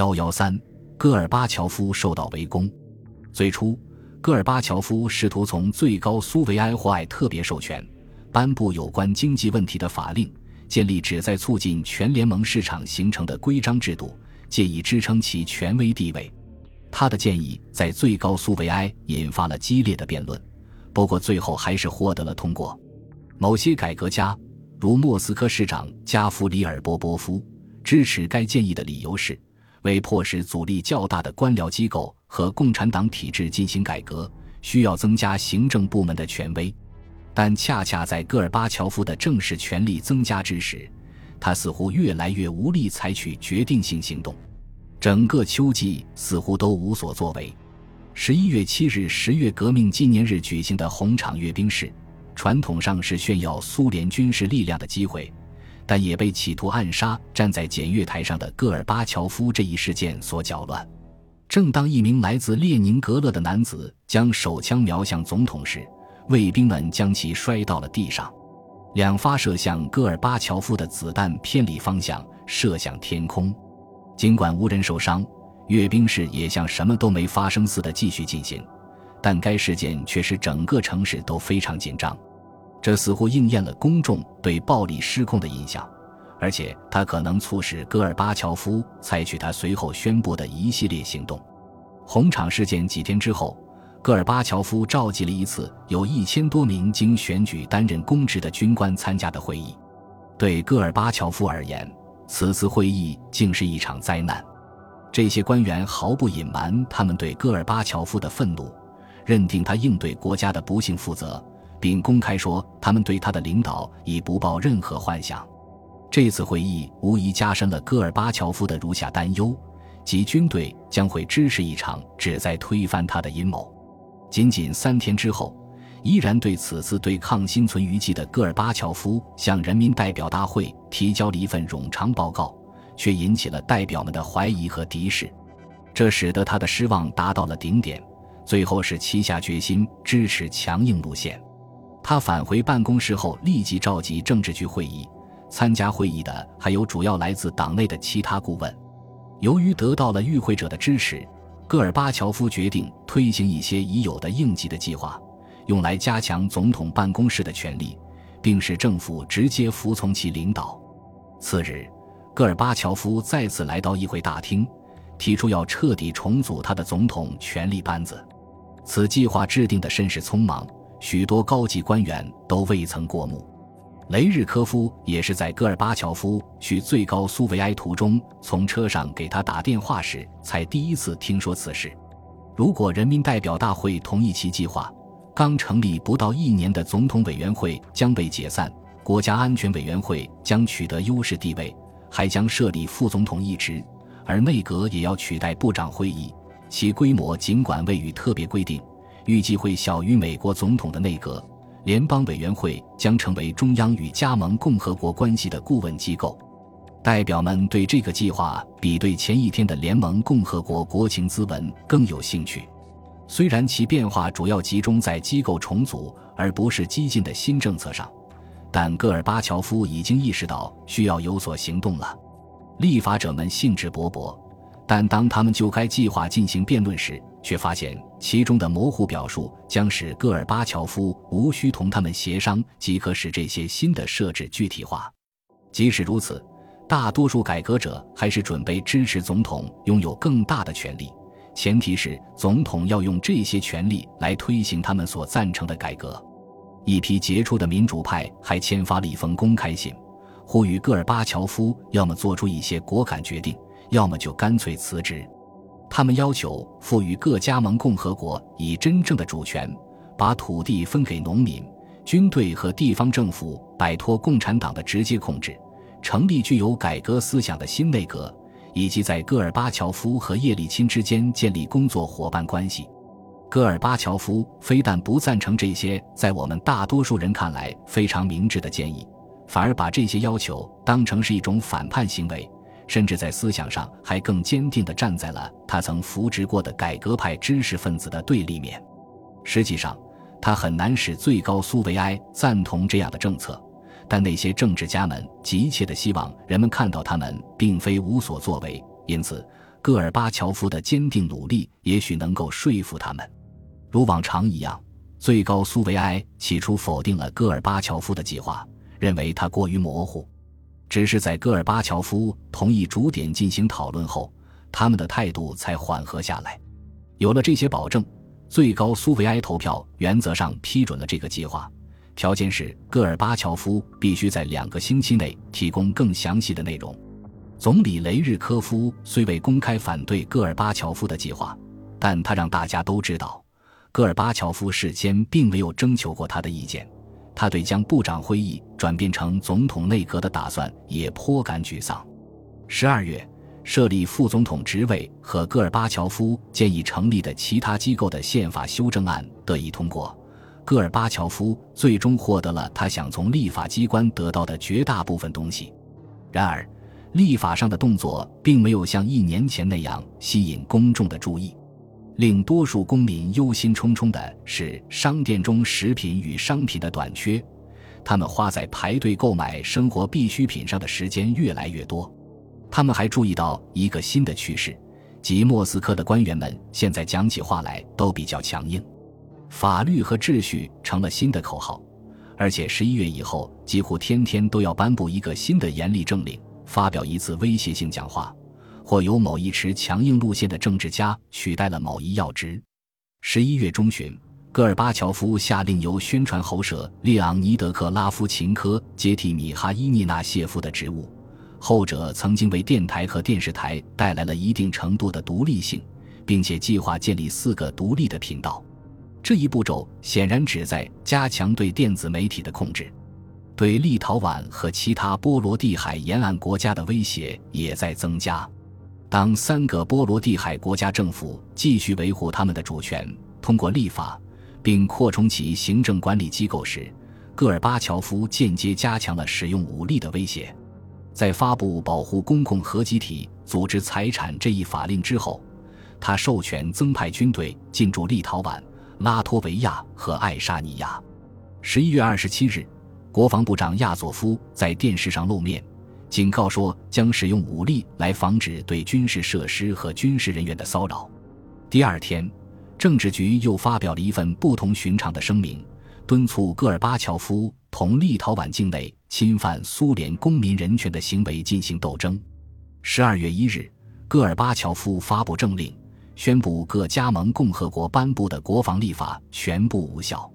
幺幺三，戈尔巴乔夫受到围攻。最初，戈尔巴乔夫试图从最高苏维埃或埃特别授权颁布有关经济问题的法令，建立旨在促进全联盟市场形成的规章制度，借以支撑其权威地位。他的建议在最高苏维埃引发了激烈的辩论，不过最后还是获得了通过。某些改革家，如莫斯科市长加夫里尔·波波夫，支持该建议的理由是，为迫使阻力较大的官僚机构和共产党体制进行改革，需要增加行政部门的权威。但恰恰在戈尔巴乔夫的正式权力增加之时，他似乎越来越无力采取决定性行动。整个秋季似乎都无所作为。十一月七日，十月革命纪念日举行的红场阅兵式，传统上是炫耀苏联军事力量的机会，但也被企图暗杀站在检阅台上的戈尔巴乔夫这一事件所搅乱。正当一名来自列宁格勒的男子将手枪瞄向总统时，卫兵们将其摔到了地上。两发射向戈尔巴乔夫的子弹偏离方向，射向天空。尽管无人受伤，阅兵式也像什么都没发生似的继续进行，但该事件却使整个城市都非常紧张。这似乎应验了公众对暴力失控的印象，而且它可能促使戈尔巴乔夫采取他随后宣布的一系列行动。红场事件几天之后，戈尔巴乔夫召集了一次有一千多名经选举担任公职的军官参加的会议。对戈尔巴乔夫而言，此次会议竟是一场灾难，这些官员毫不隐瞒他们对戈尔巴乔夫的愤怒，认定他应对国家的不幸负责，并公开说他们对他的领导已不抱任何幻想。这次会议无疑加深了戈尔巴乔夫的如下担忧：即军队将会支持一场旨在推翻他的阴谋。仅仅三天之后。依然对此次对抗心存余悸的戈尔巴乔夫向人民代表大会提交了一份冗长报告，却引起了代表们的怀疑和敌视，这使得他的失望达到了顶点。最后是旗下决心支持强硬路线。他返回办公室后，立即召集政治局会议。参加会议的还有主要来自党内的其他顾问。由于得到了与会者的支持，戈尔巴乔夫决定推行一些已有的应急的计划。用来加强总统办公室的权力，并使政府直接服从其领导。次日，戈尔巴乔夫再次来到议会大厅，提出要彻底重组他的总统权力班子。此计划制定的甚是匆忙，许多高级官员都未曾过目。雷日科夫也是在戈尔巴乔夫去最高苏维埃途中，从车上给他打电话时，才第一次听说此事。如果人民代表大会同意其计划，刚成立不到一年的总统委员会将被解散，国家安全委员会将取得优势地位，还将设立副总统一职，而内阁也要取代部长会议。其规模尽管未予特别规定，预计会小于美国总统的内阁。联邦委员会将成为中央与加盟共和国关系的顾问机构。代表们对这个计划比对前一天的联盟共和国国情咨文更有兴趣。虽然其变化主要集中在机构重组而不是激进的新政策上，但戈尔巴乔夫已经意识到需要有所行动了。立法者们兴致勃勃，但当他们就该计划进行辩论时，却发现其中的模糊表述将使戈尔巴乔夫无需同他们协商即可使这些新的设置具体化。即使如此，大多数改革者还是准备支持总统拥有更大的权力。前提是总统要用这些权力来推行他们所赞成的改革。一批杰出的民主派还签发了一封公开信，呼吁戈尔巴乔夫要么做出一些果敢决定，要么就干脆辞职。他们要求赋予各加盟共和国以真正的主权，把土地分给农民，军队和地方政府摆脱共产党的直接控制，成立具有改革思想的新内阁。以及在戈尔巴乔夫和叶利钦之间建立工作伙伴关系，戈尔巴乔夫非但不赞成这些在我们大多数人看来非常明智的建议，反而把这些要求当成是一种反叛行为，甚至在思想上还更坚定地站在了他曾扶植过的改革派知识分子的对立面。实际上，他很难使最高苏维埃赞同这样的政策。但那些政治家们急切地希望人们看到他们并非无所作为，因此戈尔巴乔夫的坚定努力也许能够说服他们。如往常一样，最高苏维埃起初否定了戈尔巴乔夫的计划，认为他过于模糊。只是在戈尔巴乔夫同意逐点进行讨论后，他们的态度才缓和下来。有了这些保证，最高苏维埃投票原则上批准了这个计划，条件是戈尔巴乔夫必须在两个星期内提供更详细的内容。总理雷日科夫虽未公开反对戈尔巴乔夫的计划，但他让大家都知道，戈尔巴乔夫事先并没有征求过他的意见。他对将部长会议转变成总统内阁的打算也颇感沮丧。十二月，设立副总统职位和戈尔巴乔夫建议成立的其他机构的宪法修正案得以通过，戈尔巴乔夫最终获得了他想从立法机关得到的绝大部分东西。然而，立法上的动作并没有像一年前那样吸引公众的注意。令多数公民忧心忡忡的是，商店中食品与商品的短缺，他们花在排队购买生活必需品上的时间越来越多。他们还注意到一个新的趋势，即莫斯科的官员们现在讲起话来都比较强硬，法律和秩序成了新的口号，而且十一月以后几乎天天都要颁布一个新的严厉政令，发表一次威胁性讲话。或由某一持强硬路线的政治家取代了某一要职。十一月中旬，戈尔巴乔夫下令由宣传喉舌列昂尼德克拉夫琴科接替米哈伊涅纳谢夫的职务。后者曾经为电台和电视台带来了一定程度的独立性，并且计划建立四个独立的频道。这一步骤显然旨在加强对电子媒体的控制。对立陶宛和其他波罗的海沿岸国家的威胁也在增加。当三个波罗的海国家政府继续维护他们的主权，通过立法，并扩充其行政管理机构时，戈尔巴乔夫间接加强了使用武力的威胁。在发布保护公共核集体组织财产这一法令之后，他授权增派军队进驻立陶宛、拉脱维亚和爱沙尼亚。十一月二十七日，国防部长亚佐夫在电视上露面。警告说将使用武力来防止对军事设施和军事人员的骚扰。第二天，政治局又发表了一份不同寻常的声明，敦促戈尔巴乔夫同立陶宛境内侵犯苏联公民人权的行为进行斗争。十二月一日，戈尔巴乔夫发布政令，宣布各加盟共和国颁布的国防立法全部无效。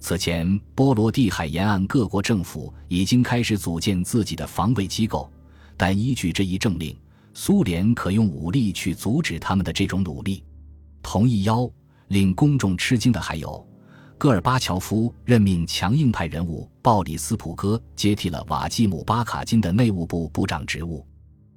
此前，波罗的海沿岸各国政府已经开始组建自己的防卫机构，但依据这一政令，苏联可用武力去阻止他们的这种努力。同一邀令公众吃惊的还有，戈尔巴乔夫任命强硬派人物鲍里斯普戈接替了瓦季姆巴卡金的内务部部长职务。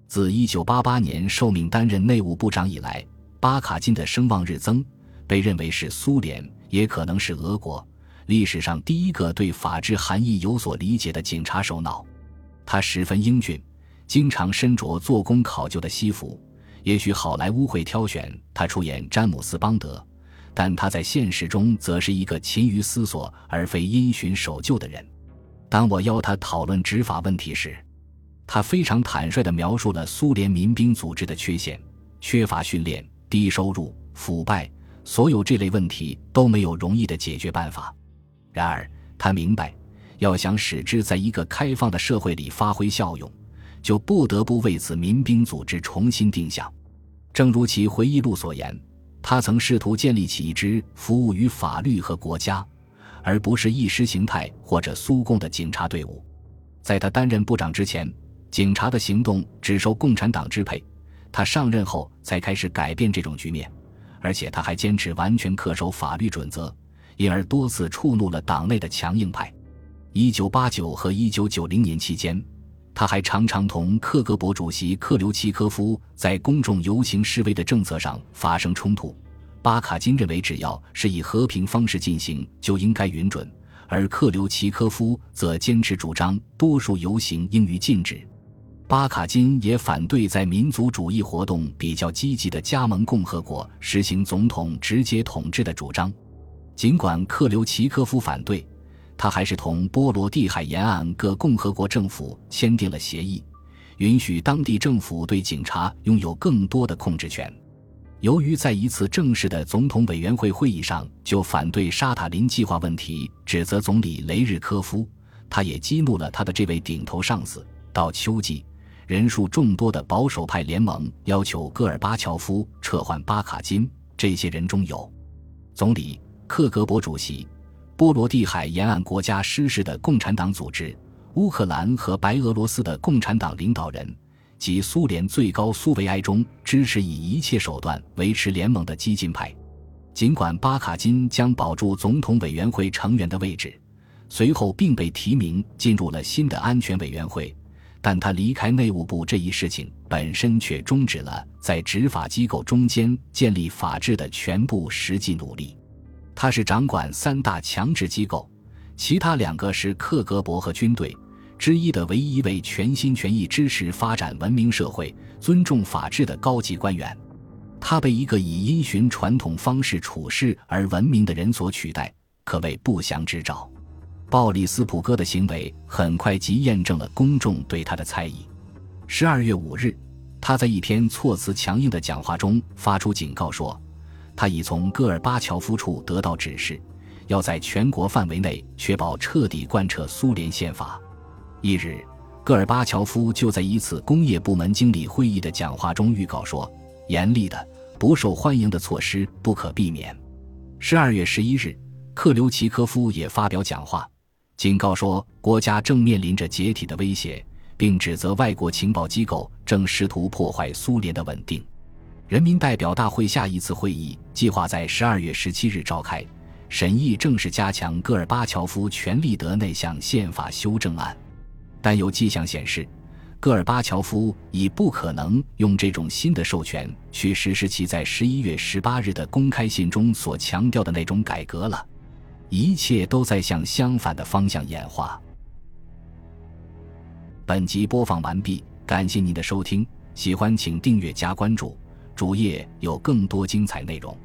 自1988年受命担任内务部长以来，巴卡金的声望日增，被认为是苏联，也可能是俄国。历史上第一个对法治含义有所理解的警察首脑，他十分英俊，经常身着做工考究的西服。也许好莱坞会挑选他出演詹姆斯邦德，但他在现实中则是一个勤于思索而非因循守旧的人。当我邀他讨论执法问题时，他非常坦率地描述了苏联民兵组织的缺陷：缺乏训练、低收入、腐败，所有这类问题都没有容易的解决办法。然而，他明白，要想使之在一个开放的社会里发挥效用，就不得不为此民兵组织重新定向。正如其回忆录所言，他曾试图建立起一支服务于法律和国家，而不是意识形态或者苏共的警察队伍。在他担任部长之前，警察的行动只受共产党支配。他上任后才开始改变这种局面，而且他还坚持完全恪守法律准则。因而多次触怒了党内的强硬派。一九八九和一九九零年期间，他还常常同克格勃主席克留奇科夫在公众游行示威的政策上发生冲突。巴卡金认为，只要是以和平方式进行，就应该允准；而克留奇科夫则坚持主张，多数游行应予禁止。巴卡金也反对在民族主义活动比较积极的加盟共和国实行总统直接统治的主张。尽管克留奇科夫反对，他还是同波罗的海沿岸各共和国政府签订了协议，允许当地政府对警察拥有更多的控制权。由于在一次正式的总统委员会会议上就反对沙塔林计划问题指责总理雷日科夫，他也激怒了他的这位顶头上司。到秋季，人数众多的保守派联盟要求戈尔巴乔夫撤换巴卡金。这些人中有总理克格勃主席、波罗的海沿岸国家失势的共产党组织、乌克兰和白俄罗斯的共产党领导人。及苏联最高苏维埃中支持以一切手段维持联盟的激进派，尽管巴卡金将保住总统委员会成员的位置，随后并被提名进入了新的安全委员会，但他离开内务部这一事情本身却终止了在执法机构中间建立法治的全部实际努力。他是掌管三大强制机构，其他两个是克格勃和军队。之一的唯一一位全心全意支持发展文明社会、尊重法治的高级官员，他被一个以因循传统方式处事而闻名的人所取代，可谓不祥之兆。鲍里斯普哥的行为很快即验证了公众对他的猜疑。十二月五日，他在一篇措辞强硬的讲话中发出警告说，他已从戈尔巴乔夫处得到指示，要在全国范围内确保彻底贯彻苏联宪法。一日，戈尔巴乔夫就在一次工业部门经理会议的讲话中预告说：“严厉的、不受欢迎的措施不可避免。”十二月十一日，克留奇科夫也发表讲话，警告说国家正面临着解体的威胁，并指责外国情报机构正试图破坏苏联的稳定。人民代表大会下一次会议计划在十二月十七日召开，审议正式加强戈尔巴乔夫权力的那项宪法修正案。但有迹象显示，戈尔巴乔夫已不可能用这种新的授权去实施其在十一月十八日的公开信中所强调的那种改革了。一切都在向相反的方向演化。本集播放完毕，感谢您的收听，喜欢请订阅加关注，主页有更多精彩内容。